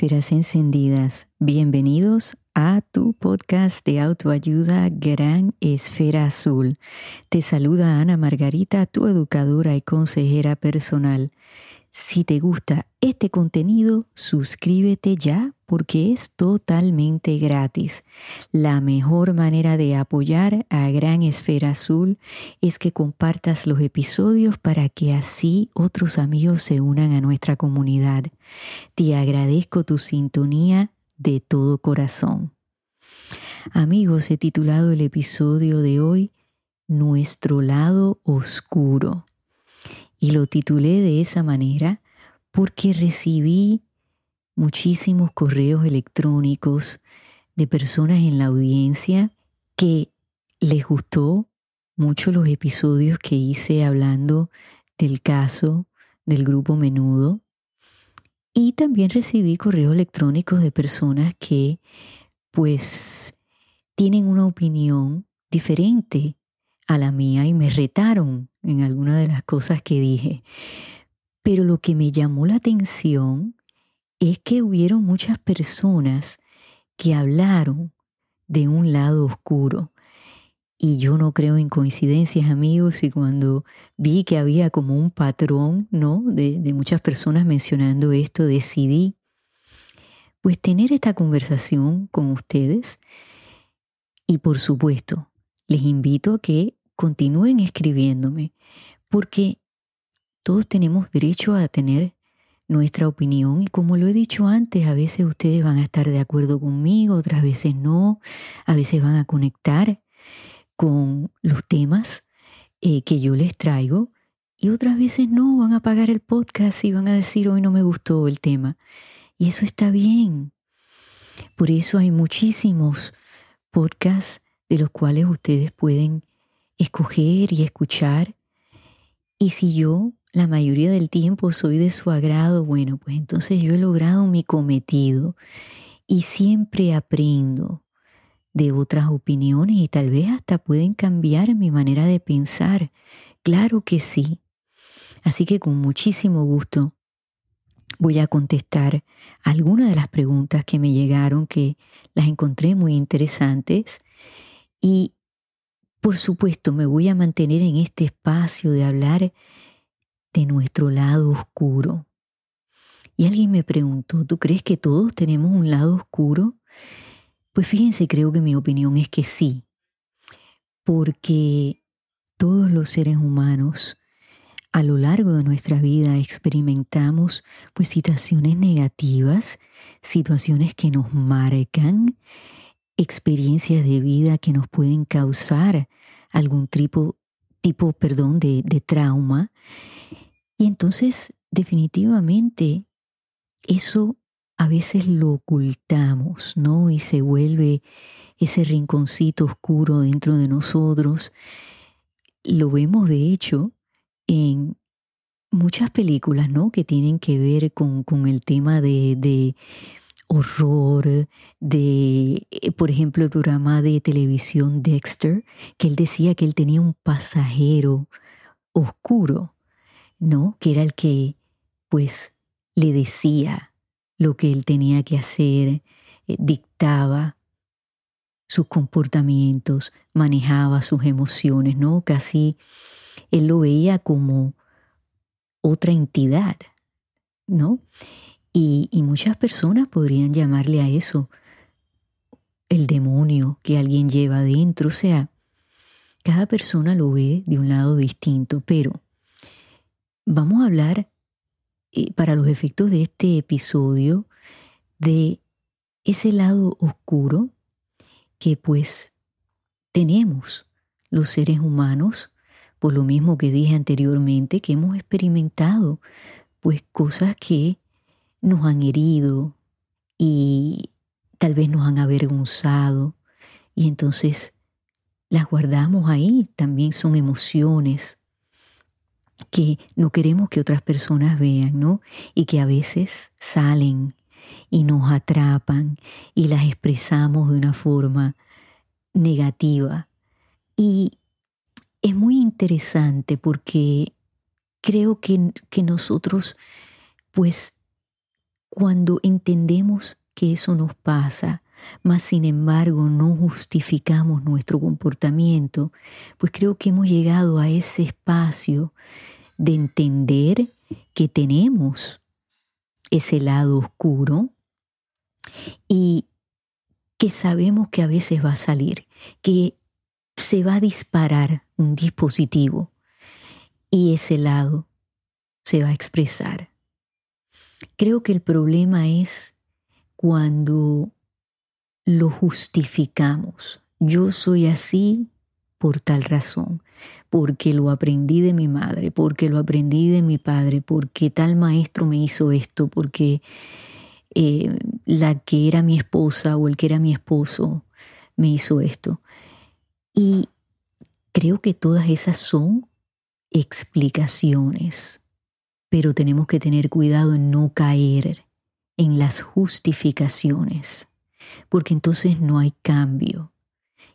Esferas encendidas, bienvenidos a tu podcast de autoayuda Gran Esfera Azul. Te saluda Ana Margarita, tu educadora y consejera personal. Si te gusta este contenido, suscríbete ya porque es totalmente gratis. La mejor manera de apoyar a Gran Esfera Azul es que compartas los episodios para que así otros amigos se unan a nuestra comunidad. Te agradezco tu sintonía de todo corazón. Amigos, he titulado el episodio de hoy Nuestro lado oscuro. Y lo titulé de esa manera porque recibí muchísimos correos electrónicos de personas en la audiencia que les gustó mucho los episodios que hice hablando del caso del grupo menudo. Y también recibí correos electrónicos de personas que pues tienen una opinión diferente a la mía y me retaron en alguna de las cosas que dije. Pero lo que me llamó la atención es que hubieron muchas personas que hablaron de un lado oscuro. Y yo no creo en coincidencias, amigos, y cuando vi que había como un patrón, ¿no? De, de muchas personas mencionando esto, decidí, pues, tener esta conversación con ustedes. Y por supuesto, les invito a que continúen escribiéndome, porque todos tenemos derecho a tener nuestra opinión y como lo he dicho antes, a veces ustedes van a estar de acuerdo conmigo, otras veces no, a veces van a conectar con los temas eh, que yo les traigo y otras veces no, van a apagar el podcast y van a decir hoy no me gustó el tema. Y eso está bien. Por eso hay muchísimos podcasts de los cuales ustedes pueden escoger y escuchar. Y si yo la mayoría del tiempo soy de su agrado, bueno, pues entonces yo he logrado mi cometido y siempre aprendo de otras opiniones y tal vez hasta pueden cambiar mi manera de pensar. Claro que sí. Así que con muchísimo gusto voy a contestar algunas de las preguntas que me llegaron que las encontré muy interesantes y por supuesto me voy a mantener en este espacio de hablar de nuestro lado oscuro. Y alguien me preguntó, ¿tú crees que todos tenemos un lado oscuro? Pues fíjense, creo que mi opinión es que sí, porque todos los seres humanos a lo largo de nuestra vida experimentamos pues situaciones negativas, situaciones que nos marcan, experiencias de vida que nos pueden causar algún tipo, tipo perdón, de, de trauma. Y entonces definitivamente eso a veces lo ocultamos, ¿no? Y se vuelve ese rinconcito oscuro dentro de nosotros. Lo vemos de hecho en muchas películas, ¿no? Que tienen que ver con, con el tema de, de horror, de, eh, por ejemplo, el programa de televisión Dexter, que él decía que él tenía un pasajero oscuro, ¿no? Que era el que, pues, le decía lo que él tenía que hacer, eh, dictaba sus comportamientos, manejaba sus emociones, ¿no? Casi él lo veía como otra entidad, ¿no? Y, muchas personas podrían llamarle a eso el demonio que alguien lleva adentro. O sea, cada persona lo ve de un lado distinto, pero vamos a hablar eh, para los efectos de este episodio de ese lado oscuro que pues tenemos los seres humanos, por lo mismo que dije anteriormente, que hemos experimentado pues cosas que nos han herido y tal vez nos han avergonzado y entonces las guardamos ahí, también son emociones que no queremos que otras personas vean, ¿no? Y que a veces salen y nos atrapan y las expresamos de una forma negativa. Y es muy interesante porque creo que, que nosotros pues cuando entendemos que eso nos pasa, mas sin embargo no justificamos nuestro comportamiento, pues creo que hemos llegado a ese espacio de entender que tenemos ese lado oscuro y que sabemos que a veces va a salir, que se va a disparar un dispositivo y ese lado se va a expresar. Creo que el problema es cuando lo justificamos. Yo soy así por tal razón, porque lo aprendí de mi madre, porque lo aprendí de mi padre, porque tal maestro me hizo esto, porque eh, la que era mi esposa o el que era mi esposo me hizo esto. Y creo que todas esas son explicaciones, pero tenemos que tener cuidado en no caer en las justificaciones porque entonces no hay cambio.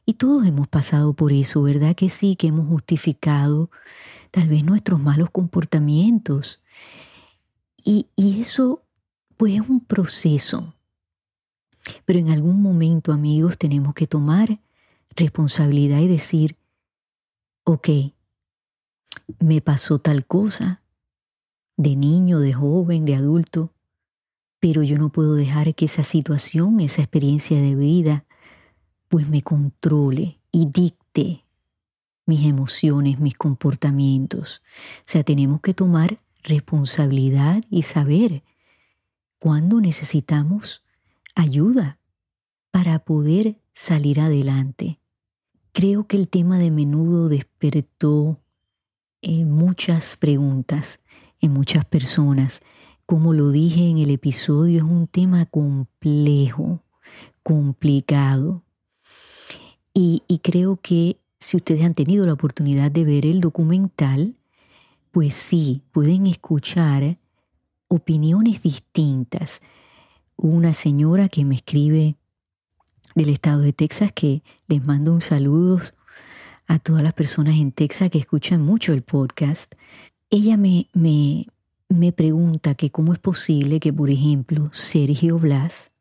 Y todos hemos pasado por eso, ¿verdad que sí? Que hemos justificado tal vez nuestros malos comportamientos. Y, y eso pues es un proceso. Pero en algún momento, amigos, tenemos que tomar responsabilidad y decir, ok, me pasó tal cosa, de niño, de joven, de adulto, pero yo no puedo dejar que esa situación, esa experiencia de vida, pues me controle y dicte mis emociones, mis comportamientos. O sea, tenemos que tomar responsabilidad y saber cuándo necesitamos ayuda para poder salir adelante. Creo que el tema de menudo despertó eh, muchas preguntas en muchas personas como lo dije en el episodio, es un tema complejo, complicado. Y, creo que si ustedes han tenido la oportunidad de ver el documental, pues sí, pueden escuchar opiniones distintas. Una señora que me escribe del estado de Texas, que les mando un saludo a todas las personas en Texas que escuchan mucho el podcast. Ella me, me, me pregunta que cómo es posible que, por ejemplo, Sergio Blas,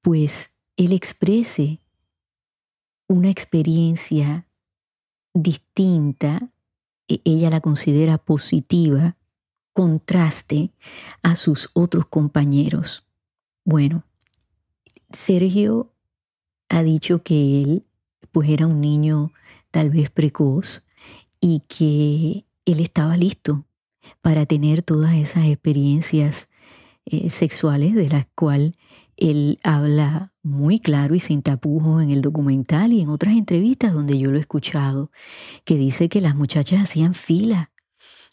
pues él exprese una experiencia distinta, e-, ella la considera positiva, contraste a sus otros compañeros. Bueno, Sergio ha dicho que él pues era un niño tal vez precoz y que él estaba listo para tener todas esas experiencias eh, sexuales de las cuales él habla muy claro y sin tapujos en el documental y en otras entrevistas donde yo lo he escuchado, que dice que las muchachas hacían fila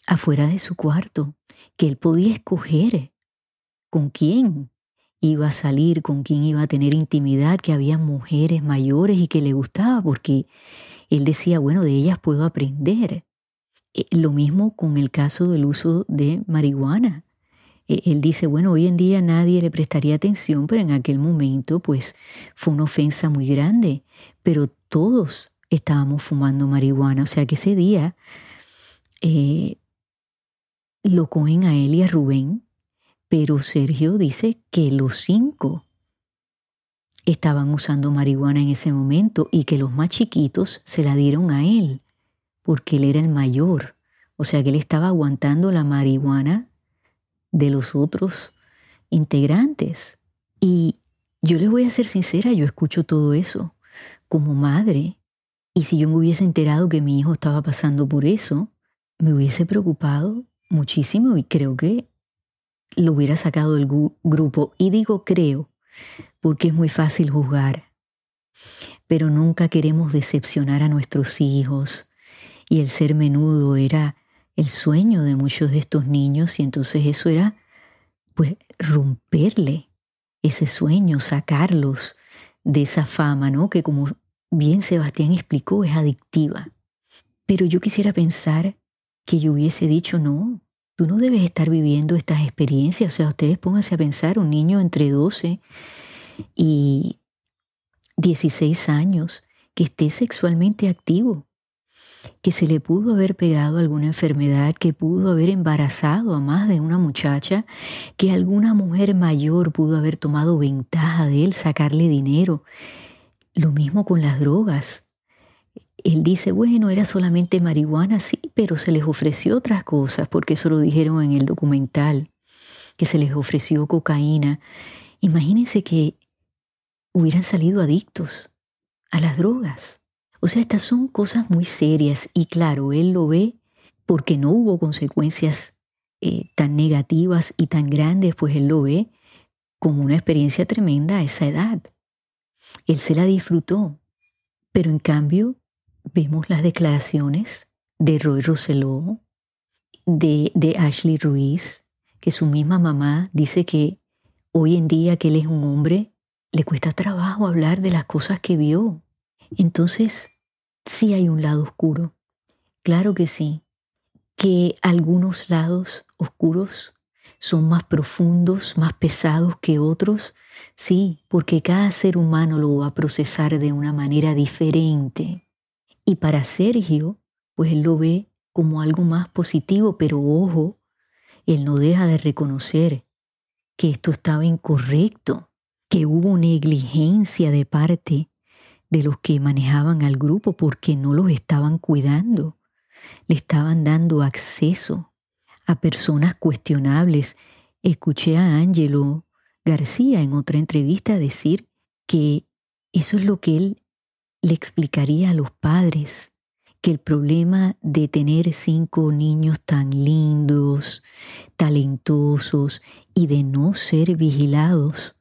afuera de su cuarto, que él podía escoger con quién iba a salir, con quién iba a tener intimidad, que había mujeres mayores y que le gustaba, porque él decía, bueno, de ellas puedo aprender. Eh, lo mismo con el caso del uso de marihuana. E, él dice, bueno, hoy en día nadie le prestaría atención, pero en aquel momento pues fue una ofensa muy grande, pero todos estábamos fumando marihuana, o sea que ese día eh, lo cogen a él y a Rubén, pero Sergio dice que los cinco estaban usando marihuana en ese momento y que los más chiquitos se la dieron a él porque él era el mayor. O sea que él estaba aguantando la marihuana de los otros integrantes. Y yo les voy a ser sincera, yo escucho todo eso como madre. Y si yo me hubiese enterado que mi hijo estaba pasando por eso, me hubiese preocupado muchísimo y creo que lo hubiera sacado del grupo. Y digo creo, porque es muy fácil juzgar. Pero nunca queremos decepcionar a nuestros hijos, y el ser menudo era el sueño de muchos de estos niños y entonces eso era pues romperle ese sueño, sacarlos de esa fama, ¿no? Que como bien Sebastián explicó es adictiva. Pero yo quisiera pensar que yo hubiese dicho, no, tú no debes estar viviendo estas experiencias. O sea, ustedes pónganse a pensar, un niño entre 12 y 16 años que esté sexualmente activo que se le pudo haber pegado alguna enfermedad, que pudo haber embarazado a más de una muchacha, que alguna mujer mayor pudo haber tomado ventaja de él, sacarle dinero. Lo mismo con las drogas. Él dice, bueno, era solamente marihuana, sí, pero se les ofreció otras cosas, porque eso lo dijeron en el documental, que se les ofreció cocaína. Imagínense que hubieran salido adictos a las drogas. O sea, estas son cosas muy serias y claro, él lo ve porque no hubo consecuencias eh, tan negativas y tan grandes, pues él lo ve como una experiencia tremenda a esa edad. Él se la disfrutó, pero en cambio vemos las declaraciones de Roy Rosselló, de, de Ashley Ruiz, que su misma mamá dice que hoy en día que él es un hombre, le cuesta trabajo hablar de las cosas que vio. Entonces, sí hay un lado oscuro. Claro que sí. Que algunos lados oscuros son más profundos, más pesados que otros. Sí, porque cada ser humano lo va a procesar de una manera diferente. Y para Sergio, pues él lo ve como algo más positivo, pero ojo, él no deja de reconocer que esto estaba incorrecto, que hubo negligencia de parte de los que manejaban al grupo porque no los estaban cuidando, le estaban dando acceso a personas cuestionables. Escuché a Angelo García en otra entrevista decir que eso es lo que él le explicaría a los padres, que el problema de tener cinco niños tan lindos, talentosos y de no ser vigilados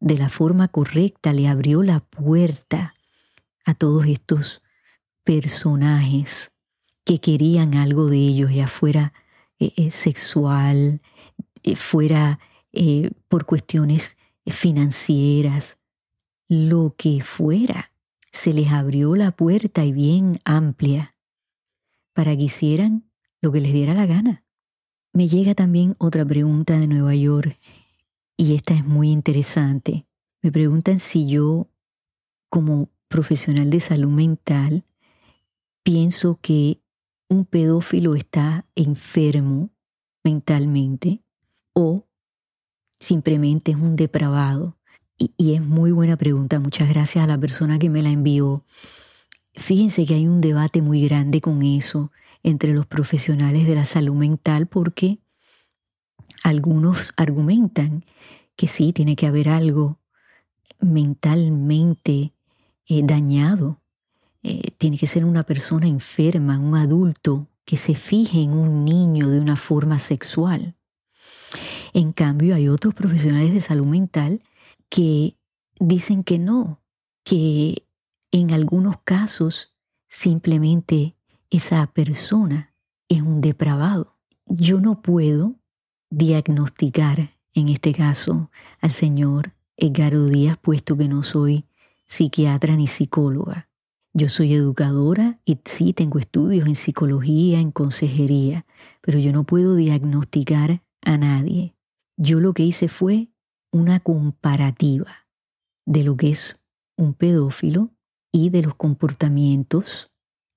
de la forma correcta le abrió la puerta a todos estos personajes que querían algo de ellos, ya fuera eh, eh, sexual, eh, fuera por cuestiones financieras, lo que fuera, se les abrió la puerta y bien amplia para que hicieran lo que les diera la gana. Me llega también otra pregunta de Nueva York y esta es muy interesante. Me preguntan si yo, como profesional de salud mental, pienso que un pedófilo está enfermo mentalmente o simplemente es un depravado. Y, es muy buena pregunta. Muchas gracias a la persona que me la envió. Fíjense que hay un debate muy grande con eso entre los profesionales de la salud mental porque algunos argumentan que sí, tiene que haber algo mentalmente eh, dañado. Eh, tiene que ser una persona enferma, un adulto que se fije en un niño de una forma sexual. En cambio, hay otros profesionales de salud mental que dicen que no, que en algunos casos simplemente esa persona es un depravado. Yo no puedo diagnosticar en este caso al señor Edgardo Díaz, puesto que no soy psiquiatra ni psicóloga. Yo soy educadora y sí tengo estudios en psicología, en consejería, pero yo no puedo diagnosticar a nadie. Yo lo que hice fue una comparativa de lo que es un pedófilo y de los comportamientos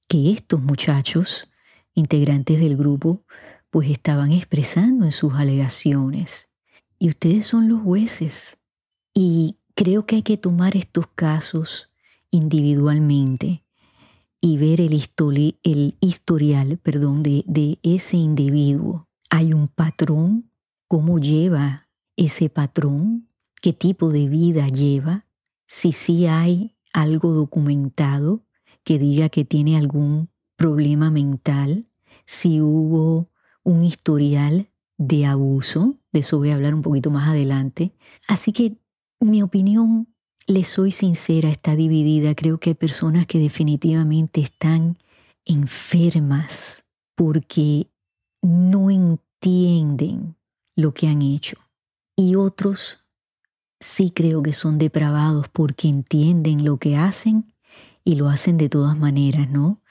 que estos muchachos, integrantes del grupo, pues estaban expresando en sus alegaciones. Y ustedes son los jueces. Y Creo que hay que tomar estos casos individualmente y ver el, historial perdón, de, de ese individuo. Hay un patrón, cómo lleva ese patrón, qué tipo de vida lleva, si sí hay algo documentado que diga que tiene algún problema mental, si hubo un historial de abuso, de eso voy a hablar un poquito más adelante. Así que mi opinión, le soy sincera, está dividida. Creo que hay personas que definitivamente están enfermas porque no entienden lo que han hecho. Y otros sí creo que son depravados porque entienden lo que hacen y lo hacen de todas maneras, ¿no?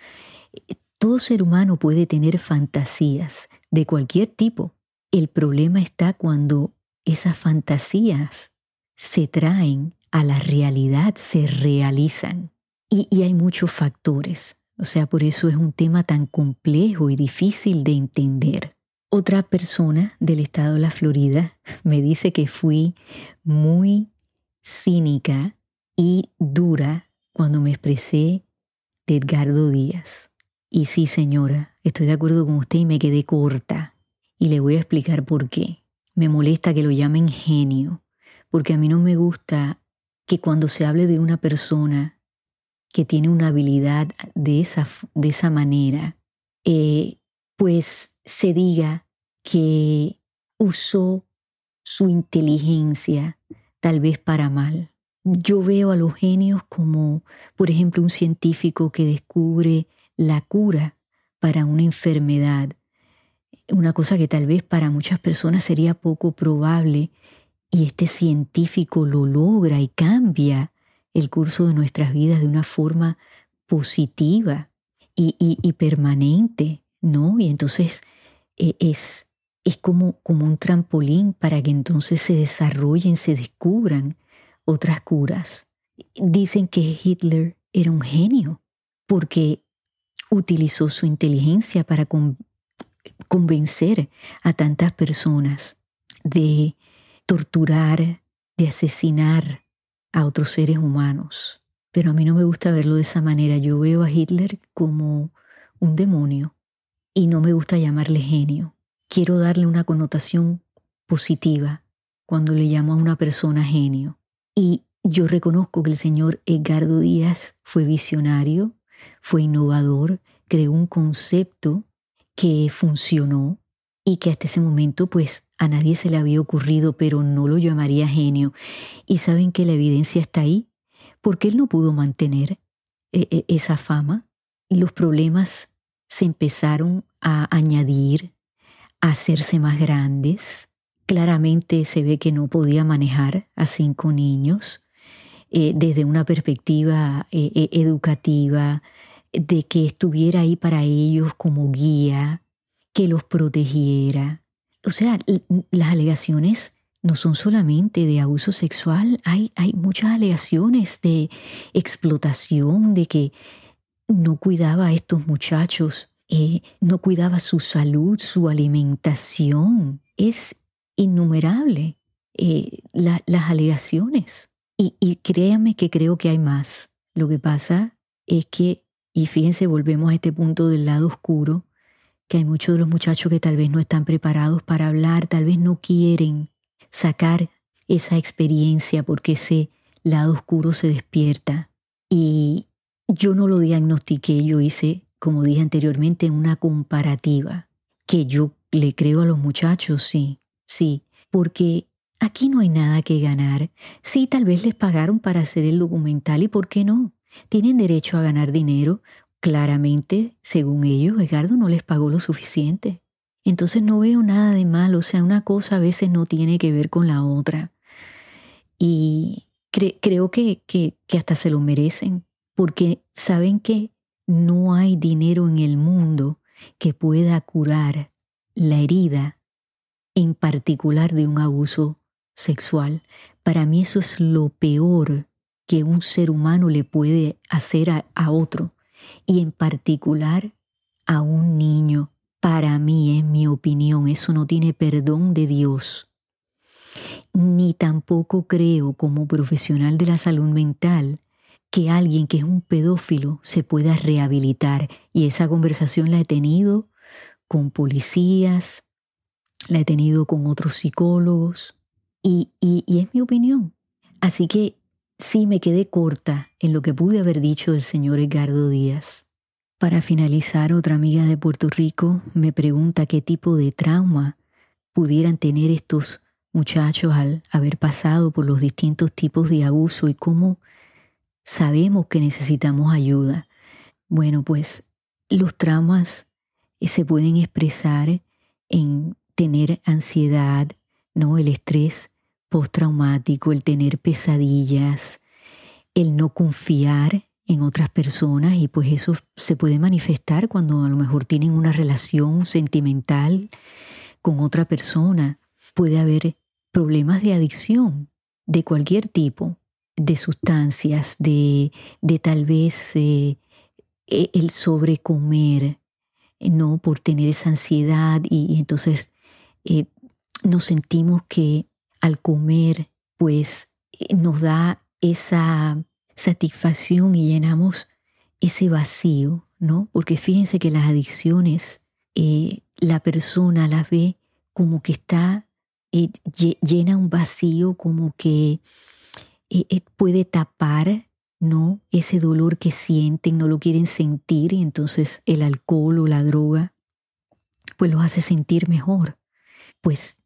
Todo ser humano puede tener fantasías de cualquier tipo. El problema está cuando esas fantasías se traen a la realidad, se realizan. Y, hay muchos factores. O sea, por eso es un tema tan complejo y difícil de entender. Otra persona del estado de la Florida me dice que fui muy cínica y dura cuando me expresé de Edgardo Díaz. Y sí, señora, estoy de acuerdo con usted y me quedé corta. Y le voy a explicar por qué. Me molesta que lo llamen genio, porque a mí no me gusta que cuando se hable de una persona que tiene una habilidad de esa, de esa manera, eh, pues se diga que usó su inteligencia tal vez para mal. Yo veo a los genios como, por ejemplo, un científico que descubre la cura para una enfermedad, una cosa que tal vez para muchas personas sería poco probable, y este científico lo logra y cambia el curso de nuestras vidas de una forma positiva y, y permanente, ¿no? Y entonces e, es, es como, como un trampolín para que entonces se desarrollen, se descubran otras curas. Dicen que Hitler era un genio porque utilizó su inteligencia para convencer a tantas personas de torturar, de asesinar a otros seres humanos. Pero a mí no me gusta verlo de esa manera. Yo veo a Hitler como un demonio y no me gusta llamarle genio. Quiero darle una connotación positiva cuando le llamo a una persona genio. Y yo reconozco que el señor Edgardo Díaz fue visionario, fue innovador, creó un concepto que funcionó y que hasta ese momento pues a nadie se le había ocurrido, pero no lo llamaría genio. Y saben que la evidencia está ahí, porque él no pudo mantener eh, eh, esa fama. Los problemas se empezaron a añadir, a hacerse más grandes. Claramente se ve que no podía manejar a cinco niños eh, desde una perspectiva educativa, de que estuviera ahí para ellos como guía, que los protegiera. O sea, las alegaciones no son solamente de abuso sexual, hay, hay muchas alegaciones de explotación, de que no cuidaba a estos muchachos eh, no cuidaba su salud, su alimentación. Es innumerable eh, las alegaciones. Y, y créanme que creo que hay más. Lo que pasa es que, y fíjense, volvemos a este punto del lado oscuro, que hay muchos de los muchachos que tal vez no están preparados para hablar, tal vez no quieren sacar esa experiencia porque ese lado oscuro se despierta. Y yo no lo diagnostiqué, yo hice como dije anteriormente, una comparativa, que yo le creo a los muchachos, sí, sí, porque aquí no hay nada que ganar. Sí, tal vez les pagaron para hacer el documental y ¿por qué no? Tienen derecho a ganar dinero. Claramente, según ellos, Edgardo no les pagó lo suficiente. Entonces no veo nada de malo, o sea, una cosa a veces no tiene que ver con la otra. Y creo que, que, que hasta se lo merecen, porque saben que no hay dinero en el mundo que pueda curar la herida, en particular de un abuso sexual. Para mí eso es lo peor que un ser humano le puede hacer a, otro, y en particular a un niño. Para mí, en mi opinión, eso no tiene perdón de Dios. Ni tampoco creo como profesional de la salud mental que alguien que es un pedófilo se pueda rehabilitar. Y esa conversación la he tenido con policías, la he tenido con otros psicólogos y, y, es mi opinión. Así que sí me quedé corta en lo que pude haber dicho del señor Edgardo Díaz. Para finalizar, otra amiga de Puerto Rico me pregunta qué tipo de trauma pudieran tener estos muchachos al haber pasado por los distintos tipos de abuso y cómo sabemos que necesitamos ayuda. Bueno, pues los traumas eh, se pueden expresar en tener ansiedad, ¿no? El estrés postraumático, el tener pesadillas, el no confiar en otras personas y pues eso se puede manifestar cuando a lo mejor tienen una relación sentimental con otra persona. Puede haber problemas de adicción de cualquier tipo de sustancias, de, de tal vez eh, eh, el sobrecomer, no por tener esa ansiedad y, entonces eh, nos sentimos que al comer pues nos da esa satisfacción y llenamos ese vacío, ¿no? Porque fíjense que las adicciones, eh, la persona las ve como que está, eh, llena un vacío, como que eh, puede tapar, ¿no? Ese dolor que sienten, no lo quieren sentir y entonces el alcohol o la droga, pues los hace sentir mejor. Pues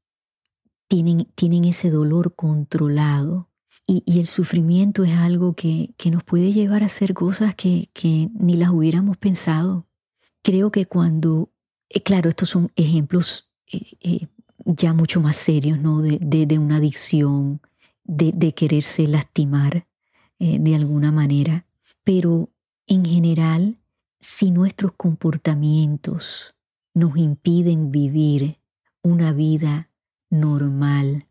tienen, tienen ese dolor controlado y, el sufrimiento es algo que, nos puede llevar a hacer cosas que, ni las hubiéramos pensado. Creo que cuando, eh, claro, estos son ejemplos eh, eh, ya mucho más serios, ¿no? De, una adicción, de, quererse lastimar de alguna manera. Pero en general, si nuestros comportamientos nos impiden vivir una vida normal,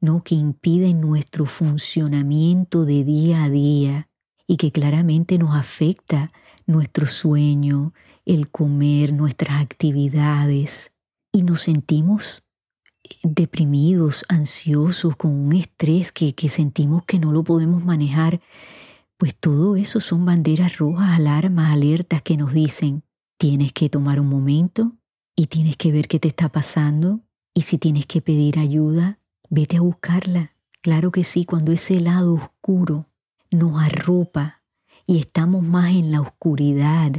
¿no? que impiden nuestro funcionamiento de día a día y que claramente nos afecta nuestro sueño, el comer, nuestras actividades y nos sentimos deprimidos, ansiosos, con un estrés que, que sentimos que no lo podemos manejar, pues todo eso son banderas rojas, alarmas, alertas que nos dicen, tienes que tomar un momento y tienes que ver qué te está pasando y si tienes que pedir ayuda, Vete a buscarla. Claro que sí, cuando ese lado oscuro nos arropa y estamos más en la oscuridad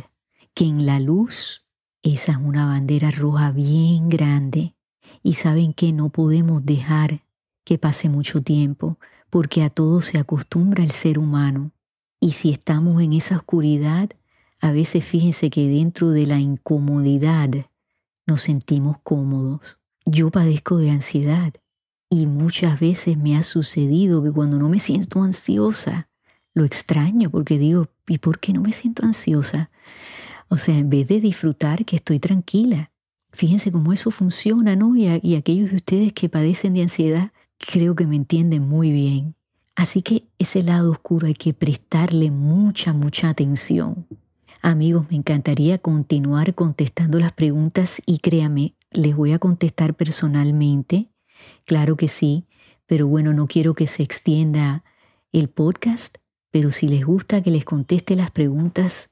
que en la luz, esa es una bandera roja bien grande. Y saben que no podemos dejar que pase mucho tiempo, porque a todo se acostumbra el ser humano. Y si estamos en esa oscuridad, a veces fíjense que dentro de la incomodidad nos sentimos cómodos. Yo padezco de ansiedad y muchas veces me ha sucedido que cuando no me siento ansiosa, lo extraño porque digo, ¿y por qué no me siento ansiosa? O sea, en vez de disfrutar que estoy tranquila. Fíjense cómo eso funciona, ¿no? Y, y aquellos de ustedes que padecen de ansiedad, creo que me entienden muy bien. Así que ese lado oscuro hay que prestarle mucha, mucha atención. Amigos, me encantaría continuar contestando las preguntas y créame, les voy a contestar personalmente Claro que sí, pero bueno, no quiero que se extienda el podcast, pero si les gusta que les conteste las preguntas,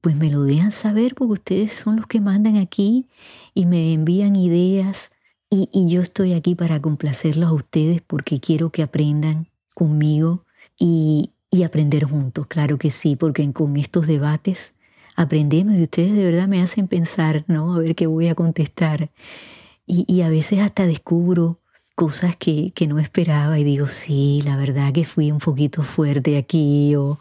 pues me lo dejan saber porque ustedes son los que mandan aquí y me envían ideas y, yo estoy aquí para complacerlos a ustedes porque quiero que aprendan conmigo y, aprender juntos, claro que sí, porque con estos debates aprendemos y ustedes de verdad me hacen pensar, ¿no? A ver qué voy a contestar. Y, y a veces hasta descubro cosas que, que, no esperaba y digo, sí, la verdad que fui un poquito fuerte aquí o,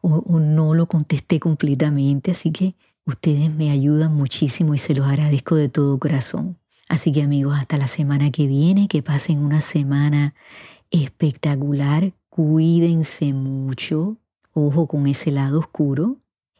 o, no lo contesté completamente, así que ustedes me ayudan muchísimo y se los agradezco de todo corazón. Así que amigos, hasta la semana que viene, que pasen una semana espectacular, cuídense mucho, ojo con ese lado oscuro,